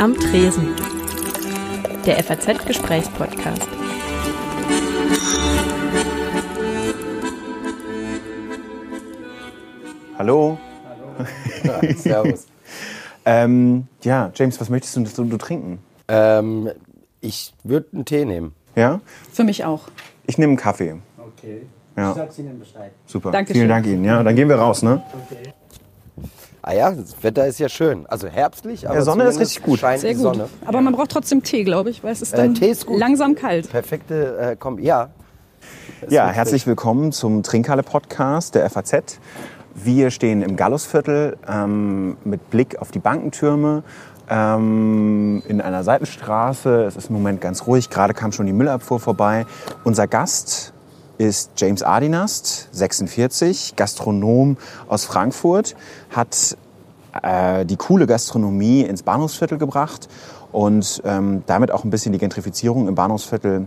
Am Tresen. Der FAZ-Gesprächspodcast. Hallo. Ja, servus. Ähm, ja, James, was möchtest du, du, du trinken? ähm, ich würde einen Tee nehmen. Ja? Für mich auch. Ich nehme einen Kaffee. Okay. Ja. Ich sag's Ihnen Bescheid. Super. Dankeschön. Vielen Dank Ihnen. Ja, dann gehen wir raus, ne? Ah ja, das Wetter ist ja schön. Also herbstlich, aber Sonne ist richtig gut. Scheint Sehr die gut. Sonne. Aber man braucht trotzdem Tee, glaube ich, weil es ist Äh, dann Tee ist gut. langsam kalt. Perfekte äh, Kombi. Ja. Ja, herzlich willkommen zum Trinkhalle-Podcast der FAZ. Wir stehen im Gallusviertel ähm, mit Blick auf die Bankentürme ähm, in einer Seitenstraße. Es ist im Moment ganz ruhig. Gerade kam schon die Müllabfuhr vorbei. Unser Gast ist James Adinast, 46, Gastronom aus Frankfurt, hat äh, die coole Gastronomie ins Bahnhofsviertel gebracht und ähm, damit auch ein bisschen die Gentrifizierung im Bahnhofsviertel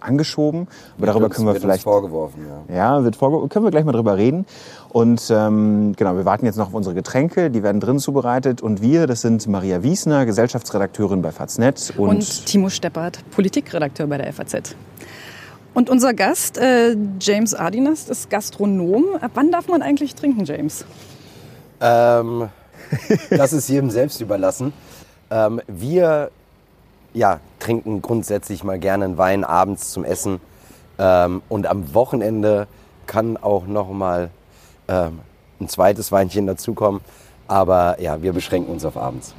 angeschoben. Aber darüber Uns- können wir vielleicht vorgeworfen, ja. ja, wird vorge können wir gleich mal drüber reden. Und ähm, genau, wir warten jetzt noch auf unsere Getränke, die werden drin zubereitet. Und wir, das sind Maria Wiesner, Gesellschaftsredakteurin bei Faznet und, Und Timo Steppert, Politikredakteur bei der FAZ. Und unser Gast, äh, James Adinast, ist Gastronom. Ab wann darf man eigentlich trinken, James? Ähm, das ist jedem selbst überlassen. Ähm, wir ja, trinken grundsätzlich mal gerne einen Wein abends zum Essen. Ähm, und am Wochenende kann auch noch mal ähm, ein zweites Weinchen dazukommen. Aber ja, wir beschränken uns auf abends.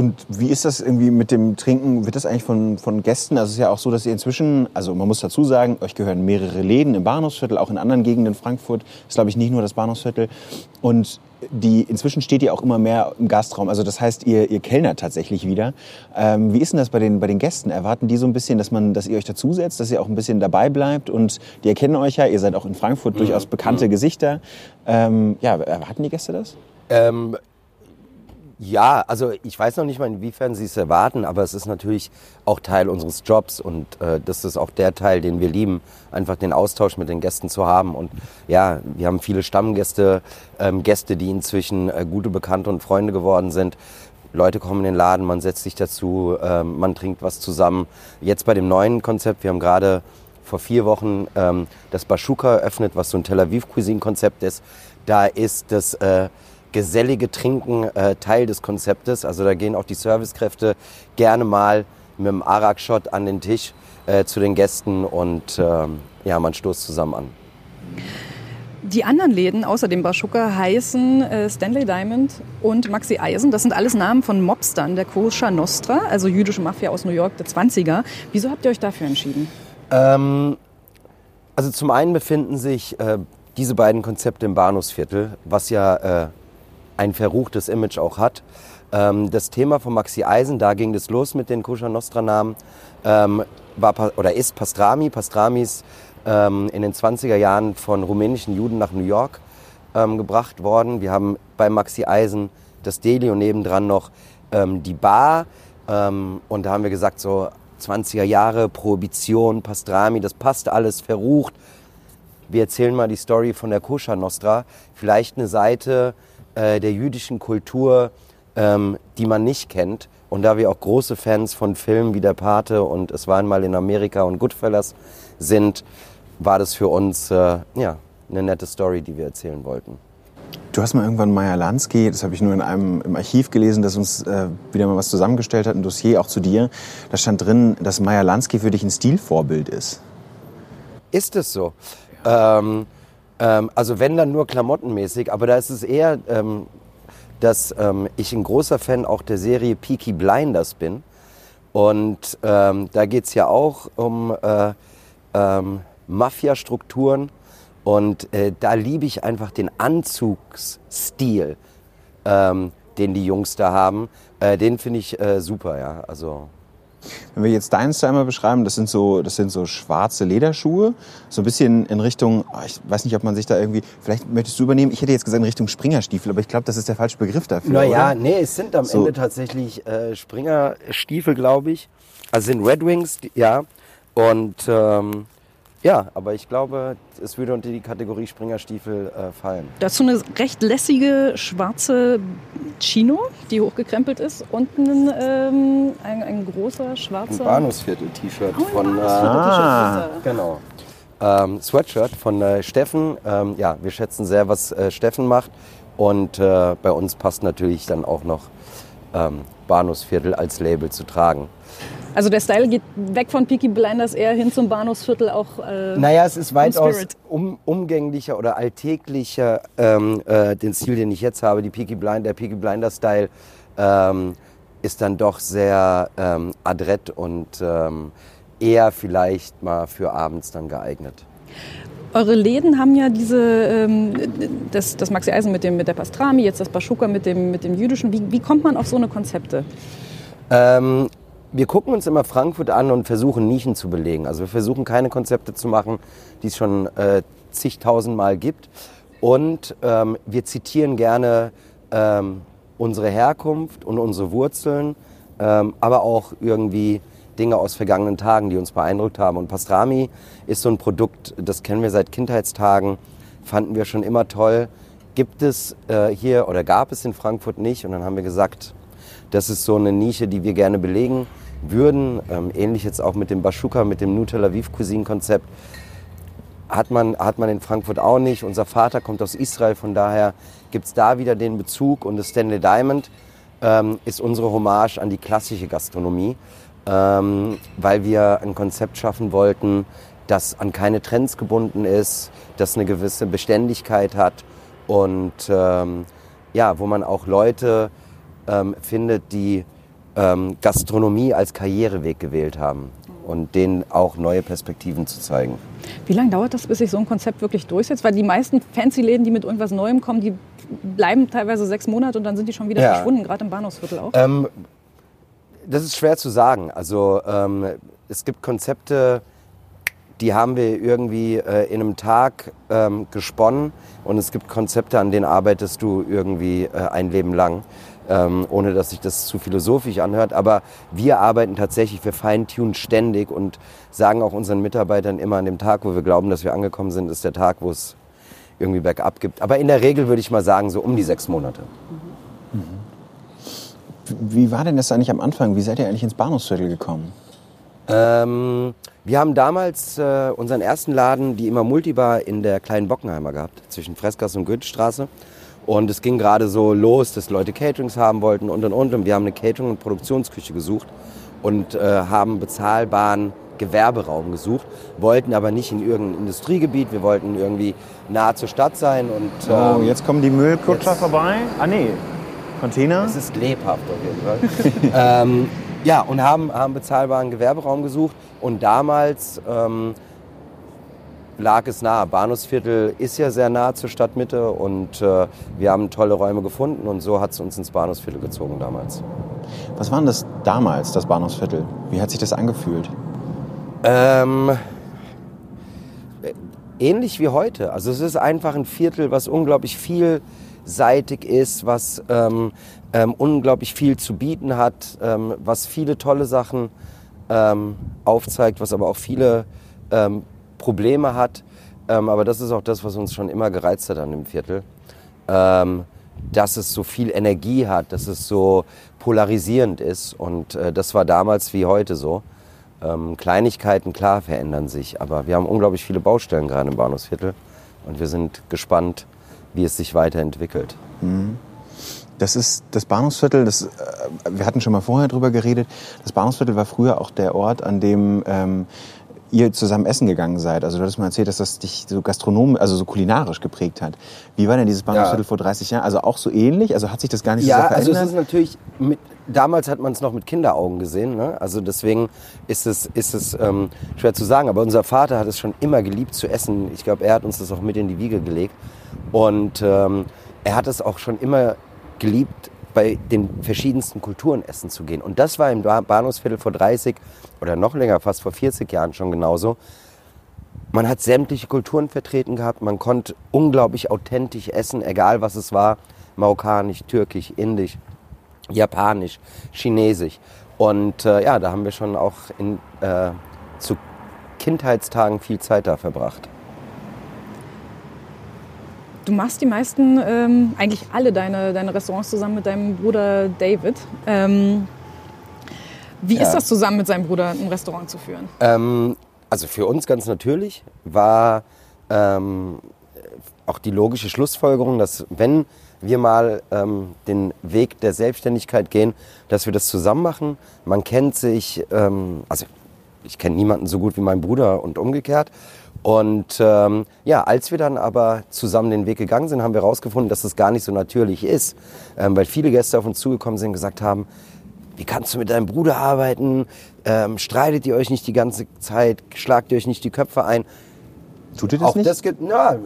Und wie ist das irgendwie mit dem Trinken? Wird das eigentlich von, von Gästen? Also es ist ja auch so, dass ihr inzwischen, also man muss dazu sagen, euch gehören mehrere Läden im Bahnhofsviertel, auch in anderen Gegenden Frankfurt. Das ist, glaube ich, nicht nur das Bahnhofsviertel. Und die, inzwischen steht ihr auch immer mehr im Gastraum. Also das heißt, ihr, ihr kellnert tatsächlich wieder. Ähm, wie ist denn das bei den, bei den Gästen? Erwarten die so ein bisschen, dass, man, dass ihr euch dazusetzt, dass ihr auch ein bisschen dabei bleibt? Und die erkennen euch ja, ihr seid auch in Frankfurt durchaus bekannte Gesichter. Ähm, ja, erwarten die Gäste das? Ähm, ja, also ich weiß noch nicht mal, inwiefern Sie es erwarten, aber es ist natürlich auch Teil unseres Jobs und äh, das ist auch der Teil, den wir lieben, einfach den Austausch mit den Gästen zu haben. Und ja, wir haben viele Stammgäste, ähm, Gäste, die inzwischen äh, gute Bekannte und Freunde geworden sind. Leute kommen in den Laden, man setzt sich dazu, ähm, man trinkt was zusammen. Jetzt bei dem neuen Konzept, wir haben gerade vor vier Wochen ähm, das Bashuka eröffnet, was so ein Tel Aviv-Cuisine-Konzept ist. Da ist das äh, gesellige Trinken äh, Teil des Konzeptes. Also da gehen auch die Servicekräfte gerne mal mit dem Arak-Shot an den Tisch äh, zu den Gästen und ähm, ja, man stoßt zusammen an. Die anderen Läden außer dem Baschuka heißen äh, Stanley Diamond und Maxi Eisen. Das sind alles Namen von Mobstern der Kosher Nostra, also jüdische Mafia aus New York der 20er. Wieso habt ihr euch dafür entschieden? Ähm, also zum einen befinden sich äh, diese beiden Konzepte im Bahnhofsviertel, was ja äh, ein verruchtes Image auch hat. Ähm, das Thema von Maxi Eisen, da ging es los mit den Kosher Nostra Namen, ähm, war oder ist Pastrami. Pastrami ist ähm, in den 20er Jahren von rumänischen Juden nach New York ähm, gebracht worden. Wir haben bei Maxi Eisen das Deli und nebendran noch ähm, die Bar. Ähm, und da haben wir gesagt, so 20er Jahre, Prohibition, Pastrami, das passt alles, verrucht. Wir erzählen mal die Story von der Koscher Nostra. Vielleicht eine Seite äh, der jüdischen Kultur, ähm, die man nicht kennt. Und da wir auch große Fans von Filmen wie Der Pate und Es war einmal in Amerika und Goodfellas sind, war das für uns äh, ja, eine nette Story, die wir erzählen wollten. Du hast mal irgendwann Maya Lansky, das habe ich nur in einem im Archiv gelesen, dass uns äh, wieder mal was zusammengestellt hat, ein Dossier auch zu dir. Da stand drin, dass Maya Lansky für dich ein Stilvorbild ist. Ist es so? Ähm, ähm, also wenn dann nur klamottenmäßig, aber da ist es eher, ähm, dass ähm, ich ein großer Fan auch der Serie Peaky Blinders bin. Und ähm, da geht es ja auch um äh, ähm, Mafia-Strukturen. Und äh, da liebe ich einfach den Anzugsstil, ähm, den die Jungs da haben. Äh, den finde ich äh, super, ja. Also Wenn wir jetzt deinen Style mal beschreiben, das sind so, das sind so schwarze Lederschuhe, so ein bisschen in Richtung, ah, ich weiß nicht, ob man sich da irgendwie, vielleicht möchtest du übernehmen. Ich hätte jetzt gesagt in Richtung Springerstiefel, aber ich glaube, das ist der falsche Begriff dafür. Naja, oder? nee, es sind am So. Ende tatsächlich äh, Springerstiefel, glaube ich. Also sind Red Wings, ja. Und ähm, Ja, aber ich glaube, es würde unter die Kategorie Springerstiefel äh, fallen. Dazu eine recht lässige schwarze Chino, die hochgekrempelt ist und ein, ähm, ein, ein großer Ein schwarzer Bahnhofsviertel-T-Shirt Oh, ein von. Äh, Ah. Genau. Ähm, Sweatshirt von äh, Steffen. Ähm, ja, wir schätzen sehr, was äh, Steffen macht. Und äh, bei uns passt natürlich dann auch noch ähm, Bahnhofsviertel als Label zu tragen. Also der Style geht weg von Peaky Blinders eher hin zum Bahnhofsviertel auch. Äh, Naja, es ist weitaus um, umgänglicher oder alltäglicher ähm, äh, den Stil, den ich jetzt habe. Die Peaky Blind, der Peaky Blinder Style ähm, ist dann doch sehr ähm, adrett und ähm, eher vielleicht mal für abends dann geeignet. Eure Läden haben ja diese, ähm, das, das Maxi Eisen mit, dem, mit der Pastrami, jetzt das Baschuka mit dem, mit dem Jüdischen. Wie, wie kommt man auf so eine Konzepte? Ähm, wir gucken uns immer Frankfurt an und versuchen Nischen zu belegen. Also wir versuchen keine Konzepte zu machen, die es schon äh, zigtausendmal gibt. Und ähm, wir zitieren gerne ähm, unsere Herkunft und unsere Wurzeln, ähm, aber auch irgendwie Dinge aus vergangenen Tagen, die uns beeindruckt haben. Und Pastrami ist so ein Produkt, das kennen wir seit Kindheitstagen, fanden wir schon immer toll. Gibt es äh, hier oder gab es in Frankfurt nicht? Und dann haben wir gesagt, das ist so eine Nische, die wir gerne belegen würden. Ähm, ähnlich jetzt auch mit dem Baschuka, mit dem New Tel Aviv Cuisine Konzept. Hat man, hat man in Frankfurt auch nicht. Unser Vater kommt aus Israel, von daher gibt es da wieder den Bezug. Und das Stanley Diamond ähm, ist unsere Hommage an die klassische Gastronomie, ähm, weil wir ein Konzept schaffen wollten, das an keine Trends gebunden ist, das eine gewisse Beständigkeit hat und ähm, ja, wo man auch Leute ähm, findet, die ähm, Gastronomie als Karriereweg gewählt haben und denen auch neue Perspektiven zu zeigen. Wie lange dauert das, bis sich so ein Konzept wirklich durchsetzt? Weil die meisten Fancy-Läden, die mit irgendwas Neuem kommen, die bleiben teilweise sechs Monate und dann sind die schon wieder Ja. verschwunden, gerade im Bahnhofsviertel auch. Ähm, das ist schwer zu sagen. Also ähm, es gibt Konzepte, die haben wir irgendwie äh, in einem Tag ähm, gesponnen und es gibt Konzepte, an denen arbeitest du irgendwie äh, ein Leben lang, ähm, ohne dass sich das zu philosophisch anhört. Aber wir arbeiten tatsächlich, wir feintunen ständig und sagen auch unseren Mitarbeitern immer an dem Tag, wo wir glauben, dass wir angekommen sind, ist der Tag, wo es irgendwie bergab gibt. Aber in der Regel würde ich mal sagen, so um die sechs Monate. Wie war denn das eigentlich am Anfang? Wie seid ihr eigentlich ins Bahnhofsviertel gekommen? Ähm, wir haben damals äh, unseren ersten Laden, die immer Multibar, in der kleinen Bockenheimer gehabt, zwischen Freskas und Goethestraße. Und es ging gerade so los, dass Leute Caterings haben wollten und und und. Und wir haben eine Catering- und Produktionsküche gesucht und äh, haben bezahlbaren Gewerberaum gesucht, wollten aber nicht in irgendein Industriegebiet, wir wollten irgendwie nah zur Stadt sein. Und, Oh, ähm, jetzt kommen die Müllkutscher vorbei. Ah nee, Container. Es ist lebhaft auf jeden Fall. ähm, ja, und haben, haben bezahlbaren Gewerberaum gesucht. Und damals ähm, lag es nahe. Bahnhofsviertel ist ja sehr nah zur Stadtmitte und äh, wir haben tolle Räume gefunden und so hat es uns ins Bahnhofsviertel gezogen damals. Was war denn das damals, das Bahnhofsviertel? Wie hat sich das angefühlt? Ähm, äh, ähnlich wie heute. Also es ist einfach ein Viertel, was unglaublich vielseitig ist, was ähm, ähm, unglaublich viel zu bieten hat, ähm, was viele tolle Sachen ähm, aufzeigt, was aber auch viele ähm, Probleme hat. Ähm, aber das ist auch das, was uns schon immer gereizt hat an dem Viertel. Ähm, dass es so viel Energie hat, dass es so polarisierend ist. Und äh, das war damals wie heute so. Ähm, Kleinigkeiten, klar, verändern sich, aber wir haben unglaublich viele Baustellen gerade im Bahnhofsviertel und wir sind gespannt, wie es sich weiterentwickelt. Das ist das Bahnhofsviertel, das, äh, wir hatten schon mal vorher drüber geredet. Das Bahnhofsviertel war früher auch der Ort, an dem ähm, ihr zusammen essen gegangen seid. Also du hattest mal erzählt, dass das dich so gastronom, also so kulinarisch geprägt hat. Wie war denn dieses Bahnhofsviertel Ja. vor 30 Jahren? Also auch so ähnlich? Also hat sich das gar nicht so Ja, sehr also verändert? es ist natürlich, mit, damals hat man es noch mit Kinderaugen gesehen, ne? also deswegen ist es, ist es ähm, schwer zu sagen, aber unser Vater hat es schon immer geliebt zu essen. Ich glaube, er hat uns das auch mit in die Wiege gelegt und ähm, er hat es auch schon immer geliebt, bei den verschiedensten Kulturen essen zu gehen. Und das war im Ba- Bahnhofsviertel vor 30 oder noch länger, fast vor 40 Jahren schon genauso. Man hat sämtliche Kulturen vertreten gehabt, man konnte unglaublich authentisch essen, egal was es war. Marokkanisch, türkisch, indisch, japanisch, chinesisch. Und äh, ja, da haben wir schon auch in, äh, zu Kindheitstagen viel Zeit da verbracht. Du machst die meisten, ähm, eigentlich alle deine, deine Restaurants zusammen mit deinem Bruder David. Ähm, wie Ja. ist das zusammen mit seinem Bruder ein Restaurant zu führen? Ähm, also für uns ganz natürlich war ähm, auch die logische Schlussfolgerung, dass wenn wir mal ähm, den Weg der Selbstständigkeit gehen, dass wir das zusammen machen. Man kennt sich, ähm, also ich kenne niemanden so gut wie mein Bruder und umgekehrt. Und ähm, ja, als wir dann aber zusammen den Weg gegangen sind, haben wir herausgefunden, dass das gar nicht so natürlich ist, ähm, weil viele Gäste auf uns zugekommen sind und gesagt haben, wie kannst du mit deinem Bruder arbeiten? Ähm, streitet ihr euch nicht die ganze Zeit? Schlagt ihr euch nicht die Köpfe ein? Tut ihr das auch nicht? das, ja,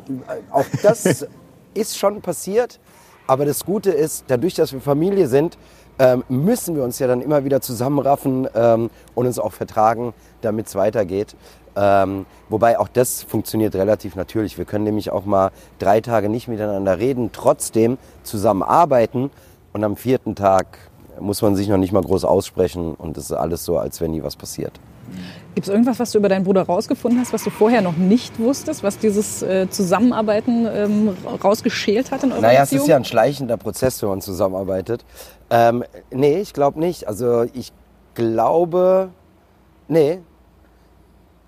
auch das ist schon passiert. Aber das Gute ist, dadurch, dass wir Familie sind, ähm, müssen wir uns ja dann immer wieder zusammenraffen ähm, und uns auch vertragen, damit es weitergeht. Ähm, wobei auch das funktioniert relativ natürlich. Wir können nämlich auch mal drei Tage nicht miteinander reden, trotzdem zusammenarbeiten und am vierten Tag muss man sich noch nicht mal groß aussprechen und es ist alles so, als wenn nie was passiert. Gibt es irgendwas, was du über deinen Bruder rausgefunden hast, was du vorher noch nicht wusstest, was dieses äh, Zusammenarbeiten ähm, rausgeschält hat in eurer Naja, es Beziehung? ist ja ein schleichender Prozess, wenn man zusammenarbeitet. Ähm, nee, ich glaube nicht. Also ich glaube, nee.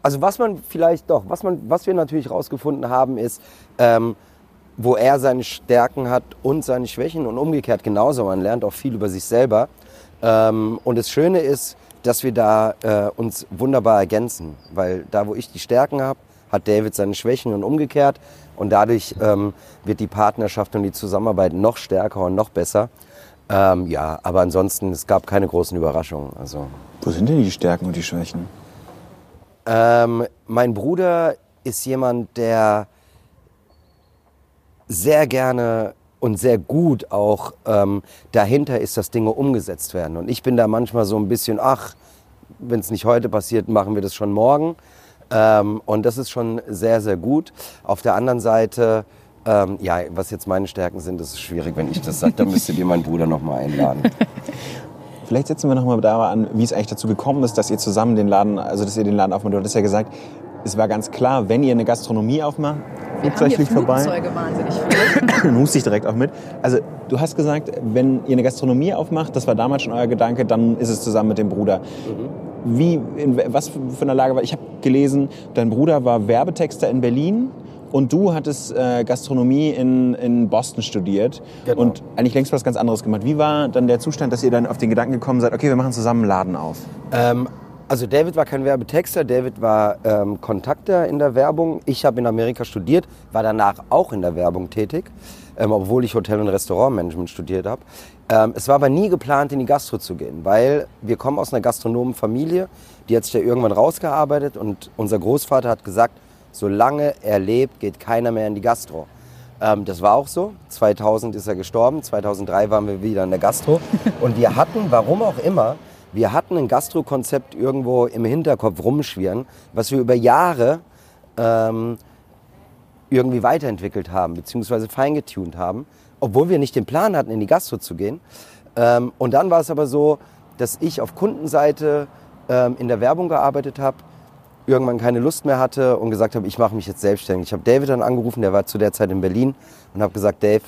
Also was man vielleicht doch, was, man, was wir natürlich rausgefunden haben, ist, ähm, wo er seine Stärken hat und seine Schwächen und umgekehrt genauso. Man lernt auch viel über sich selber. Ähm, und das Schöne ist, dass wir da äh, uns wunderbar ergänzen, weil da, wo ich die Stärken habe, hat David seine Schwächen und umgekehrt. Und dadurch ähm, wird die Partnerschaft und die Zusammenarbeit noch stärker und noch besser. Ähm, ja, aber ansonsten, es gab keine großen Überraschungen. Also, Wo sind denn die Stärken und die Schwächen? Ähm, mein Bruder ist jemand, der sehr gerne und sehr gut auch ähm, dahinter ist, dass Dinge umgesetzt werden. Und ich bin da manchmal so ein bisschen, ach, wenn es nicht heute passiert, machen wir das schon morgen. Ähm, und das ist schon sehr, sehr gut. Auf der anderen Seite, ähm, ja, was jetzt meine Stärken sind, das ist schwierig, wenn ich das sage. Da müsstet ihr meinen Bruder nochmal einladen. Vielleicht setzen wir nochmal da an, wie es eigentlich dazu gekommen ist, dass ihr zusammen den Laden, also dass ihr den Laden aufmacht. Du hattest ja gesagt, es war ganz klar, wenn ihr eine Gastronomie aufmacht, Flugzeug fliegt vorbei, Flugzeuge wahnsinnig viel. dann hust ich direkt auch mit. Also du hast gesagt, wenn ihr eine Gastronomie aufmacht, das war damals schon euer Gedanke, dann ist es zusammen mit dem Bruder. Wie, in was für einer Lage war? Ich habe gelesen, dein Bruder war Werbetexter in Berlin und du hattest äh, Gastronomie in, in Boston studiert Genau. und eigentlich längst was ganz anderes gemacht. Wie war dann der Zustand, dass ihr dann auf den Gedanken gekommen seid, okay, wir machen zusammen einen Laden auf? Ähm, also David war kein Werbetexter, David war ähm, Kontakter in der Werbung. Ich habe in Amerika studiert, war danach auch in der Werbung tätig, ähm, obwohl ich Hotel- und Restaurantmanagement studiert habe. Ähm, es war aber nie geplant, in die Gastro zu gehen, weil wir kommen aus einer Gastronomenfamilie, die hat sich da irgendwann rausgearbeitet und unser Großvater hat gesagt, solange er lebt, geht keiner mehr in die Gastro. Ähm, das war auch so. 2000 ist er gestorben, 2003 waren wir wieder in der Gastro. Und wir hatten, warum auch immer, wir hatten ein Gastro-Konzept irgendwo im Hinterkopf rumschwirren, was wir über Jahre ähm, irgendwie weiterentwickelt haben, beziehungsweise feingetuned haben, obwohl wir nicht den Plan hatten, in die Gastro zu gehen. Ähm, und dann war es aber so, dass ich auf Kundenseite ähm, in der Werbung gearbeitet habe, irgendwann keine Lust mehr hatte und gesagt habe, ich mache mich jetzt selbstständig. Ich habe David dann angerufen, der war zu der Zeit in Berlin und habe gesagt, Dave,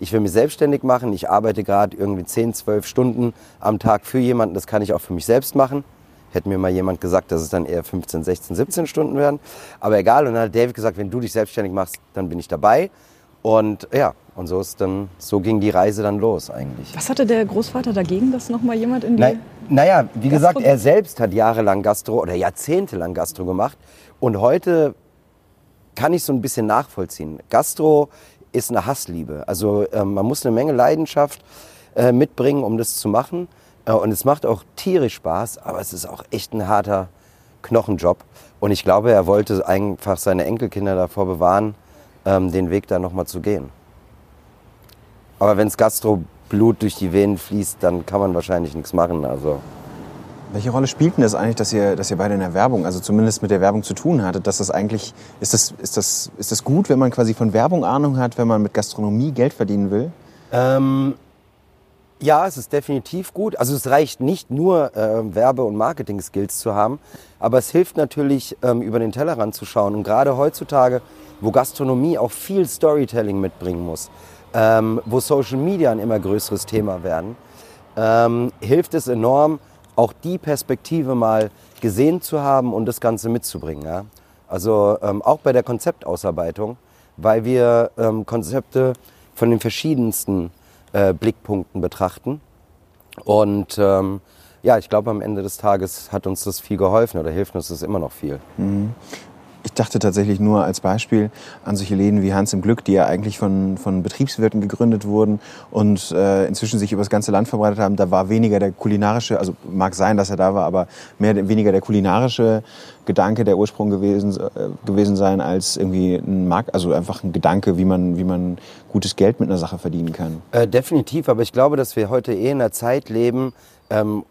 ich will mich selbstständig machen. Ich arbeite gerade irgendwie 10, 12 Stunden am Tag für jemanden. Das kann ich auch für mich selbst machen. Hätte mir mal jemand gesagt, dass es dann eher 15, 16, 17 Stunden werden. Aber egal. Und dann hat David gesagt, wenn du dich selbstständig machst, dann bin ich dabei. Und ja, und so ist dann, so ging die Reise dann los eigentlich. Was hatte der Großvater dagegen, dass noch mal jemand in die... Na, naja, wie gesagt, Gastro- er selbst hat jahrelang Gastro oder jahrzehntelang Gastro gemacht. Und heute kann ich so ein bisschen nachvollziehen. Gastro ist eine Hassliebe. Also ähm, man muss eine Menge Leidenschaft äh, mitbringen, um das zu machen. Äh, und es macht auch tierisch Spaß, aber es ist auch echt ein harter Knochenjob. Und ich glaube, er wollte einfach seine Enkelkinder davor bewahren, ähm, den Weg da nochmal zu gehen. Aber wenns Gastroblut durch die Venen fließt, dann kann man wahrscheinlich nichts machen. Also Welche Rolle spielt denn das eigentlich, dass ihr, dass ihr beide in der Werbung, also zumindest mit der Werbung zu tun hattet, dass das eigentlich, ist das, ist das, ist das gut, wenn man quasi von Werbung Ahnung hat, wenn man mit Gastronomie Geld verdienen will? Ähm, Ja, es ist definitiv gut. Also es reicht nicht nur äh, Werbe- und Marketing-Skills zu haben, aber es hilft natürlich, ähm, über den Tellerrand zu schauen. Und gerade heutzutage, wo Gastronomie auch viel Storytelling mitbringen muss, ähm, wo Social Media ein immer größeres Thema werden, ähm, hilft es enorm, auch die Perspektive mal gesehen zu haben und das Ganze mitzubringen. Ja? Also ähm, auch bei der Konzeptausarbeitung, weil wir ähm, Konzepte von den verschiedensten äh, Blickpunkten betrachten. Und ähm, ja, ich glaube, am Ende des Tages hat uns das viel geholfen oder hilft uns das immer noch viel. Ich dachte tatsächlich nur als Beispiel an solche Läden wie Hans im Glück, die ja eigentlich von, von Betriebswirten gegründet wurden und äh, inzwischen sich über das ganze Land verbreitet haben. Da war weniger der kulinarische, also mag sein, dass er da war, aber mehr weniger der kulinarische Gedanke der Ursprung gewesen, äh, gewesen sein als irgendwie ein Markt, also einfach ein Gedanke, wie man, wie man gutes Geld mit einer Sache verdienen kann. Äh, definitiv, aber ich glaube, dass wir heute eh in einer Zeit leben, ähm,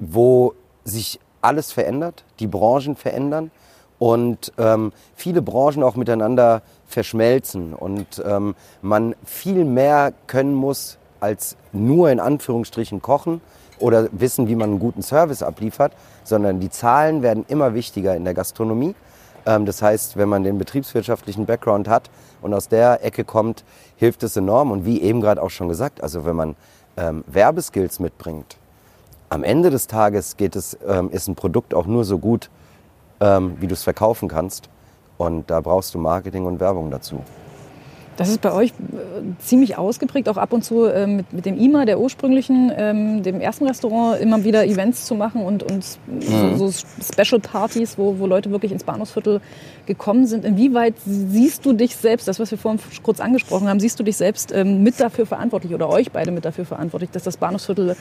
wo sich alles verändert, die Branchen verändern und ähm, viele Branchen auch miteinander verschmelzen und ähm, man viel mehr können muss als nur in Anführungsstrichen kochen oder wissen, wie man einen guten Service abliefert, sondern die Zahlen werden immer wichtiger in der Gastronomie. Ähm, das heißt, wenn man den betriebswirtschaftlichen Background hat und aus der Ecke kommt, hilft es enorm. Und wie eben gerade auch schon gesagt, also wenn man ähm, Werbeskills mitbringt, am Ende des Tages geht es, ähm, ist ein Produkt auch nur so gut, ähm, wie du es verkaufen kannst. Und da brauchst du Marketing und Werbung dazu. Das ist bei euch äh, ziemlich ausgeprägt, auch ab und zu äh, mit, mit dem IMA, der ursprünglichen, ähm, dem ersten Restaurant, immer wieder Events zu machen und, und so, so Special Partys, wo, wo Leute wirklich ins Bahnhofsviertel gekommen sind. Inwieweit siehst du dich selbst, das, was wir vorhin kurz angesprochen haben, siehst du dich selbst ähm, mit dafür verantwortlich oder euch beide mit dafür verantwortlich, dass das Bahnhofsviertel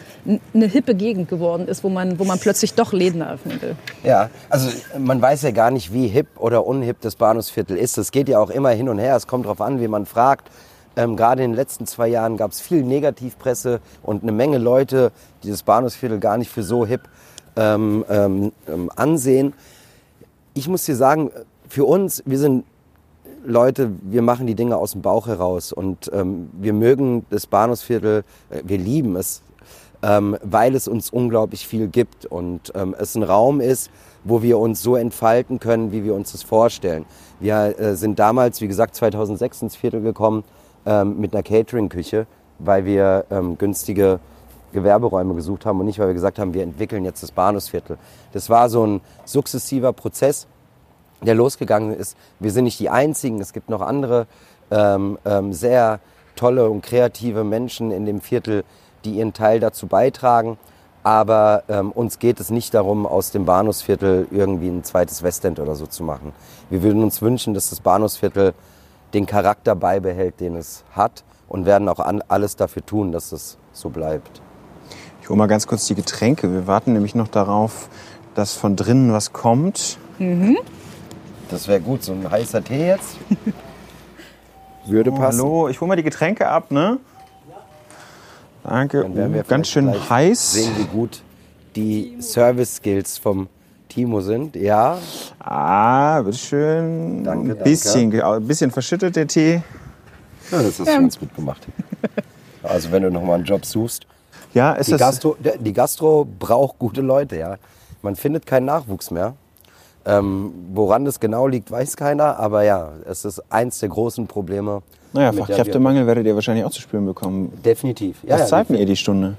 eine hippe Gegend geworden ist, wo man, wo man plötzlich doch Läden eröffnen will? Ja, also man weiß ja gar nicht, wie hip oder unhip das Bahnhofsviertel ist. Es geht ja auch immer hin und her. Es kommt darauf an, wie man fragt. Ähm, Gerade in den letzten zwei Jahren gab es viel Negativpresse und eine Menge Leute, die das Bahnhofsviertel gar nicht für so hip ähm, ähm, ähm, ansehen. Ich muss dir sagen, für uns, wir sind Leute, wir machen die Dinge aus dem Bauch heraus und ähm, wir mögen das Bahnhofsviertel, äh, wir lieben es, ähm, weil es uns unglaublich viel gibt und ähm, es ein Raum ist, wo wir uns so entfalten können, wie wir uns das vorstellen. Wir äh, sind damals, wie gesagt, 2006 ins Viertel gekommen ähm, mit einer Catering-Küche, weil wir ähm, günstige Gewerberäume gesucht haben und nicht, weil wir gesagt haben, wir entwickeln jetzt das Bahnhofsviertel. Das war so ein sukzessiver Prozess, der losgegangen ist. Wir sind nicht die Einzigen, es gibt noch andere ähm, ähm, sehr tolle und kreative Menschen in dem Viertel, die ihren Teil dazu beitragen. Aber ähm, uns geht es nicht darum, aus dem Bahnhofsviertel irgendwie ein zweites Westend oder so zu machen. Wir würden uns wünschen, dass das Bahnhofsviertel den Charakter beibehält, den es hat und werden auch an, alles dafür tun, dass es so bleibt. Ich hole mal ganz kurz die Getränke. Wir warten nämlich noch darauf, dass von drinnen was kommt. Das wäre gut, so ein heißer Tee jetzt. Würde Oh, passen. hallo, ich hole mal die Getränke ab, ne? Danke. Dann werden wir Oh, ganz schön heiß. Sehen, wie gut die Service-Skills vom Timo sind. Ja, Ah, bitteschön. Danke, Ein bisschen, ge- ein bisschen verschüttet der Tee. ja das hast du ganz gut gemacht. Also wenn du nochmal einen Job suchst. Ja, ist Die das. Gastro, die Gastro braucht gute Leute, ja. Man findet keinen Nachwuchs mehr. Ähm, woran das genau liegt, weiß keiner. Aber ja, es ist eins der großen Probleme. naja, Fachkräftemangel werdet ihr wahrscheinlich auch zu spüren bekommen. Definitiv. Ja, Was ja, zahlt denn ihr die Stunde?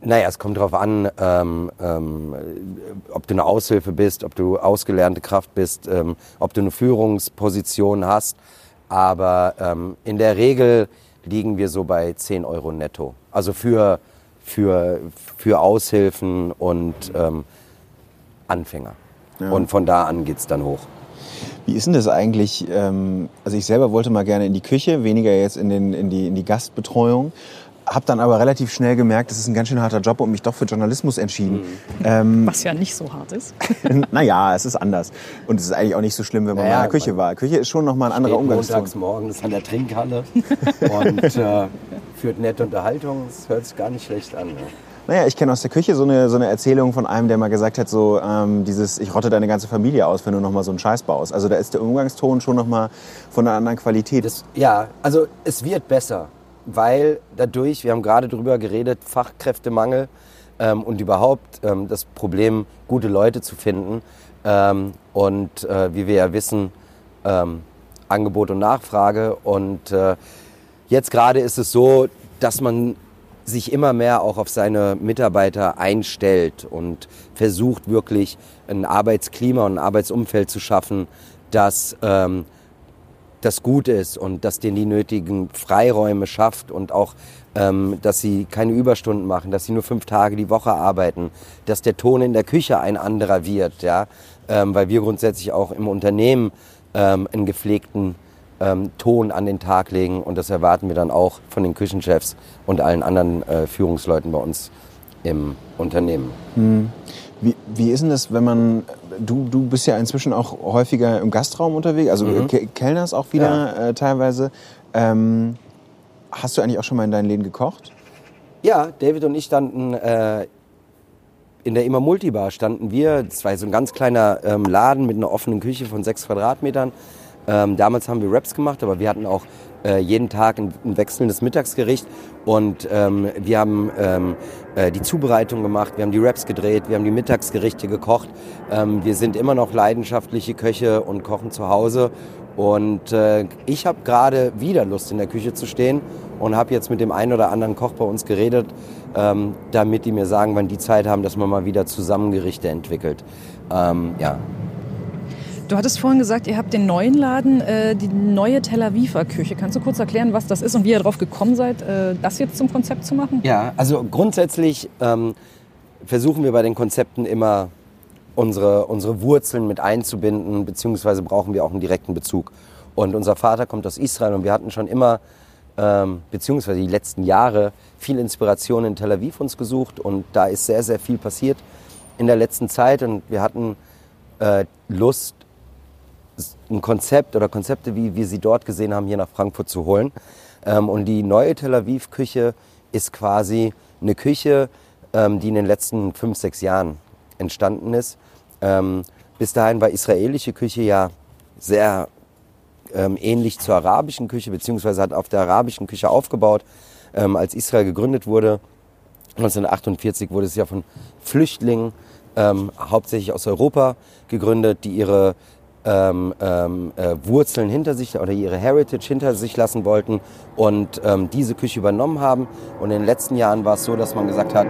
Naja, es kommt darauf an, ähm, ähm, ob du eine Aushilfe bist, ob du ausgelernte Kraft bist, ähm, ob du eine Führungsposition hast. Aber ähm, in der Regel liegen wir so bei 10 Euro netto. Also für, für, für Aushilfen und ähm, Anfänger. Und von da an geht's dann hoch. Wie ist denn das eigentlich? ähm, Also ich selber wollte mal gerne in die Küche, weniger jetzt in, den, in, die, in die Gastbetreuung. Hab dann aber relativ schnell gemerkt, das ist ein ganz schön harter Job und mich doch für Journalismus entschieden. Was ja nicht so hart ist. naja, es ist anders. Und es ist eigentlich auch nicht so schlimm, wenn man Naja, mal in der Küche war. Küche ist schon nochmal ein anderer Umgangston. montags morgens an der Trinkhalle und äh, führt nette Unterhaltung. Das hört sich gar nicht schlecht an. Ne? Naja, ich kenne aus der Küche so eine, so eine Erzählung von einem, der mal gesagt hat, so ähm, dieses, ich rotte deine ganze Familie aus, wenn du nochmal so einen Scheiß baust. Also da ist der Umgangston schon nochmal von einer anderen Qualität. Das, ja, also es wird besser. weil dadurch, wir haben gerade drüber geredet, Fachkräftemangel ähm, und überhaupt ähm, das Problem, gute Leute zu finden. Ähm, und äh, wie wir ja wissen, ähm, Angebot und Nachfrage. Und äh, jetzt gerade ist es so, dass man sich immer mehr auch auf seine Mitarbeiter einstellt und versucht wirklich ein Arbeitsklima und ein Arbeitsumfeld zu schaffen, das ähm, das gut ist und dass denen die nötigen Freiräume schafft und auch, ähm, dass sie keine Überstunden machen, dass sie nur fünf Tage die Woche arbeiten, dass der Ton in der Küche ein anderer wird, ja, ähm, weil wir grundsätzlich auch im Unternehmen ähm, einen gepflegten ähm, Ton an den Tag legen und das erwarten wir dann auch von den Küchenchefs und allen anderen äh, Führungsleuten bei uns im Unternehmen. Hm. Wie, wie ist denn das, wenn man, du, du bist ja inzwischen auch häufiger im Gastraum unterwegs, also mhm. Kellners auch wieder ja. äh, teilweise. Ähm, hast du eigentlich auch schon mal in deinen Läden gekocht? Ja, David und ich standen äh, in der Immer Multibar standen wir. Das war so ein ganz kleiner ähm, Laden mit einer offenen Küche von sechs Quadratmetern. Ähm, damals haben wir Raps gemacht, aber wir hatten auch äh, jeden Tag ein, ein, wechselndes Mittagsgericht und ähm, wir haben ähm, äh, die Zubereitung gemacht, wir haben die Raps gedreht, wir haben die Mittagsgerichte gekocht. Ähm, wir sind immer noch leidenschaftliche Köche und kochen zu Hause und äh, ich habe gerade wieder Lust in der Küche zu stehen und habe jetzt mit dem einen oder anderen Koch bei uns geredet, ähm, damit die mir sagen, wann die Zeit haben, dass man mal wieder zusammen Gerichte entwickelt. Ähm, ja, Du hattest vorhin gesagt, ihr habt den neuen Laden, äh, die neue Tel Aviver Küche. Kannst du kurz erklären, was das ist und wie ihr darauf gekommen seid, äh, das jetzt zum Konzept zu machen? Ja, also grundsätzlich ähm, versuchen wir bei den Konzepten immer unsere, unsere Wurzeln mit einzubinden, beziehungsweise brauchen wir auch einen direkten Bezug. Und unser Vater kommt aus Israel und wir hatten schon immer, ähm, beziehungsweise die letzten Jahre, viel Inspiration in Tel Aviv uns gesucht und da ist sehr, sehr viel passiert in der letzten Zeit und wir hatten äh, Lust, ein Konzept oder Konzepte, wie wir sie dort gesehen haben, hier nach Frankfurt zu holen. Ähm, und die neue Tel Aviv-Küche ist quasi eine Küche, ähm, die in den letzten fünf, sechs Jahren entstanden ist. Ähm, bis dahin war israelische Küche ja sehr ähnlich zur arabischen Küche, beziehungsweise hat auf der arabischen Küche aufgebaut. als Israel gegründet wurde, 1948 wurde es ja von Flüchtlingen ähm, hauptsächlich aus Europa gegründet, die ihre ähm, ähm, äh, Wurzeln hinter sich oder ihre Heritage hinter sich lassen wollten und ähm, diese Küche übernommen haben. Und in den letzten Jahren war es so, dass man gesagt hat,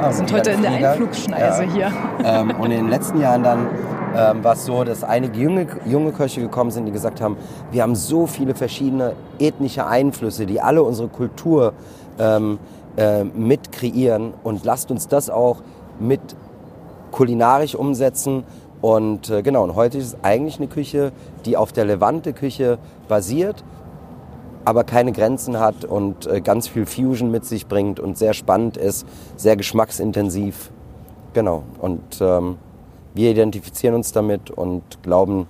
ah, wir sind heute in der Einflugschneise ja. hier. Ähm, und in den letzten Jahren dann ähm, war es so, dass einige junge, junge Köche gekommen sind, die gesagt haben, wir haben so viele verschiedene ethnische Einflüsse, die alle unsere Kultur ähm, äh, mit kreieren und lasst uns das auch mit kulinarisch umsetzen und äh, genau, und heute ist es eigentlich eine Küche, die auf der Levante-Küche basiert, aber keine Grenzen hat und äh, ganz viel Fusion mit sich bringt und sehr spannend ist, sehr geschmacksintensiv. Genau, und ähm, wir identifizieren uns damit und glauben,